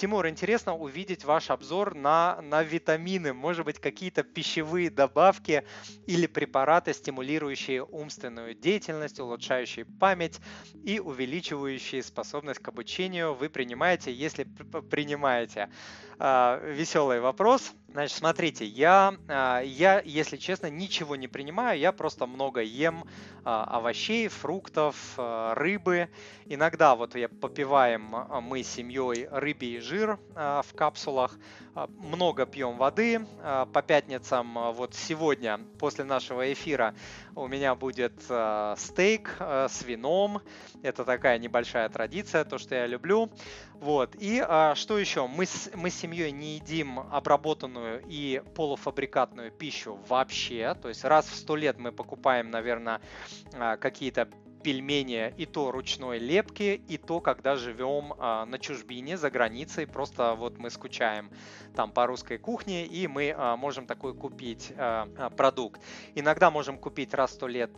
Тимур, интересно увидеть ваш обзор на, на витамины, может быть, какие-то пищевые добавки или препараты, стимулирующие умственную деятельность, улучшающие память и увеличивающие способность к обучению вы принимаете, если принимаете. А, веселый вопрос. Значит, смотрите, я, а, я, если честно, ничего не принимаю, я просто много ем а, овощей, фруктов, рыбы. Иногда вот я попиваем мы с семьей рыбий жир в капсулах, много пьем воды. По пятницам, вот сегодня, после нашего эфира, у меня будет стейк с вином. Это такая небольшая традиция, то, что я люблю. Вот. И что еще? Мы с, мы с семьей не едим обработанную и полуфабрикатную пищу вообще. То есть раз в сто лет мы покупаем, наверное, а, какие-то пельмени и то ручной лепки, и то, когда живем а, на чужбине, за границей, просто вот мы скучаем там по русской кухне, и мы а, можем такой купить а, продукт. Иногда можем купить раз в сто лет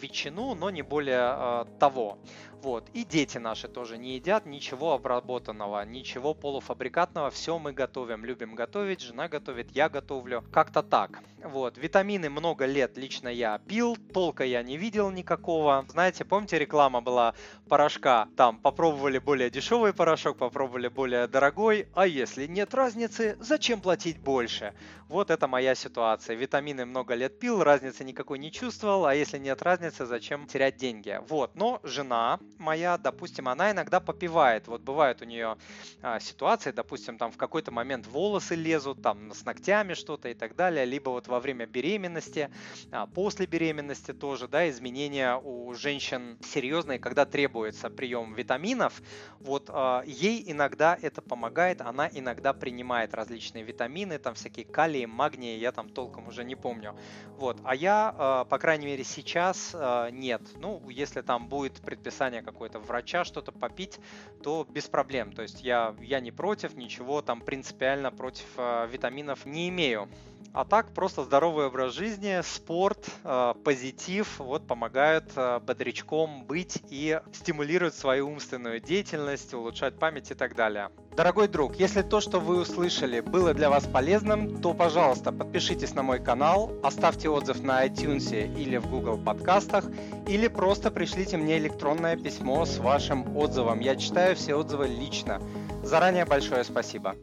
ветчину, но не более того. Вот. И дети наши тоже не едят ничего обработанного, ничего полуфабрикатного. Все мы готовим, любим готовить, жена готовит, я готовлю. Как-то так. Вот. Витамины много лет лично я пил, толка я не видел никакого. Знаете, помните реклама была порошка? Там попробовали более дешевый порошок, попробовали более дорогой. А если нет разницы, зачем платить больше? Вот это моя ситуация. Витамины много лет пил, разницы никакой не чувствовал, а если нет разницы, зачем терять деньги? Вот. Но жена моя, допустим, она иногда попивает. Вот бывают у нее а, ситуации, допустим, там в какой-то момент волосы лезут, там с ногтями что-то и так далее, либо вот во время беременности, а, после беременности тоже, да, изменения у женщин серьезные, когда требуется прием витаминов. Вот а, ей иногда это помогает, она иногда принимает различные витамины, там всякие калии, магнии, я там толком уже не помню. Вот, а я, а, по крайней мере, сейчас а, нет. Ну, если там будет предписание какое-то врача что-то попить, то без проблем. То есть я, я не против, ничего там принципиально против э, витаминов не имею. А так просто здоровый образ жизни, спорт, э, позитив вот помогают э, бодрячком быть и стимулируют свою умственную деятельность, улучшать память и так далее. Дорогой друг, если то, что вы услышали, было для вас полезным, то, пожалуйста, подпишитесь на мой канал, оставьте отзыв на iTunes или в Google подкастах, или просто пришлите мне электронное письмо с вашим отзывом. Я читаю все отзывы лично. Заранее большое спасибо.